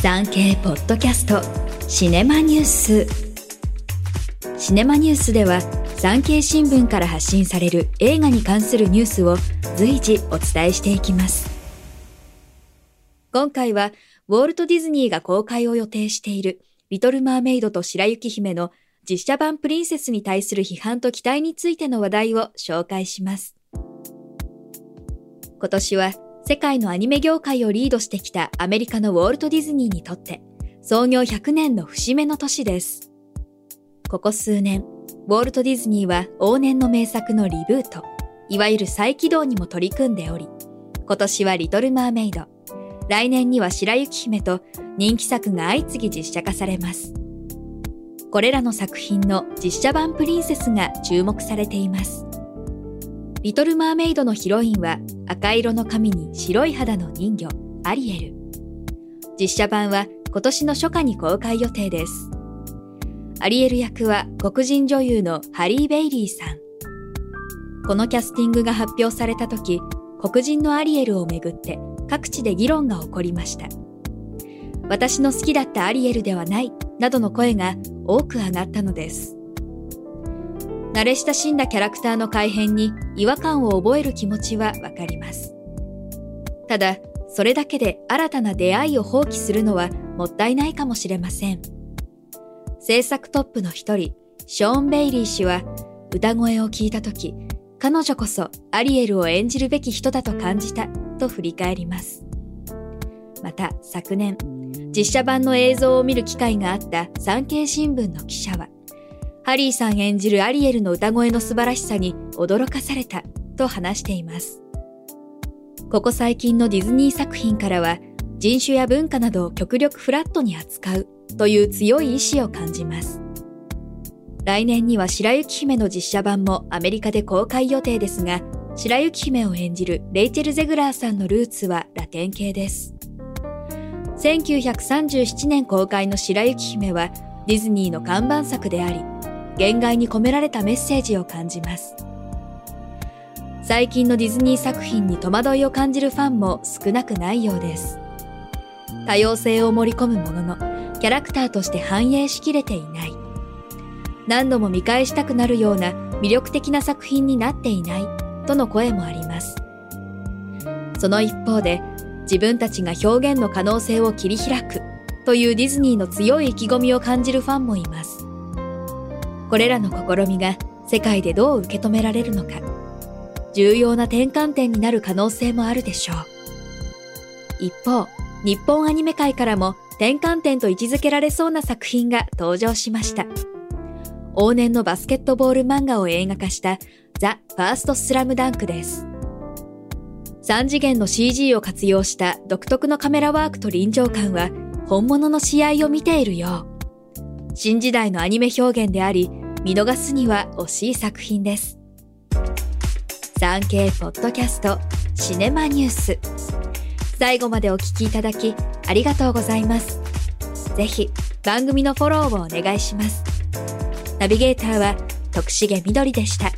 産経ポッドキャストシネマニュース。シネマニュースでは産経新聞から発信される映画に関するニュースを随時お伝えしていきます。今回はウォルト・ディズニーが公開を予定しているリトル・マーメイドと白雪姫の実写版プリンセスに対する批判と期待についての話題を紹介します。今年は世界のアニメ業界をリードしてきたアメリカのウォルト・ディズニーにとって創業100年の節目の年です。ここ数年、ウォルト・ディズニーは往年の名作のリブート、いわゆる再起動にも取り組んでおり、今年はリトル・マーメイド、来年には白雪姫と人気作が相次ぎ実写化されます。これらの作品の実写版プリンセスが注目されています。リトル・マーメイドのヒロインは赤色の髪に白い肌の人魚、アリエル。実写版は今年の初夏に公開予定です。アリエル役は黒人女優のハリー・ベイリーさん。このキャスティングが発表された時、黒人のアリエルをめぐって各地で議論が起こりました。私の好きだったアリエルではないなどの声が多く上がったのです。慣れ親しんだキャラクターの改変に違和感を覚える気持ちはわかります。ただ、それだけで新たな出会いを放棄するのはもったいないかもしれません。制作トップの一人、ショーン・ベイリー氏は、歌声を聞いたとき、彼女こそアリエルを演じるべき人だと感じたと振り返ります。また昨年、実写版の映像を見る機会があった産経新聞の記者は、ハリーさん演じるアリエルの歌声の素晴らしさに驚かされたと話しています。ここ最近のディズニー作品からは人種や文化などを極力フラットに扱うという強い意志を感じます。来年には白雪姫の実写版もアメリカで公開予定ですが、白雪姫を演じるレイチェル・ゼグラーさんのルーツはラテン系です。1937年公開の白雪姫はディズニーの看板作であり、言外に込められたメッセージを感じます。最近のディズニー作品に戸惑いを感じるファンも少なくないようです。多様性を盛り込むものの、キャラクターとして反映しきれていない。何度も見返したくなるような魅力的な作品になっていないとの声もあります。その一方で、自分たちが表現の可能性を切り開くというディズニーの強い意気込みを感じるファンもいます。これらの試みが世界でどう受け止められるのか、重要な転換点になる可能性もあるでしょう。一方、日本アニメ界からも転換点と位置づけられそうな作品が登場しました。往年のバスケットボール漫画を映画化したザ・ファーストスラムダンクです。3次元の CG を活用した独特のカメラワークと臨場感は本物の試合を見ているよう。新時代のアニメ表現であり、見逃すには惜しい作品です。産経ポッドキャストシネマニュース。最後までお聞きいただきありがとうございます。ぜひ番組のフォローをお願いします。ナビゲーターは徳重みどりでした。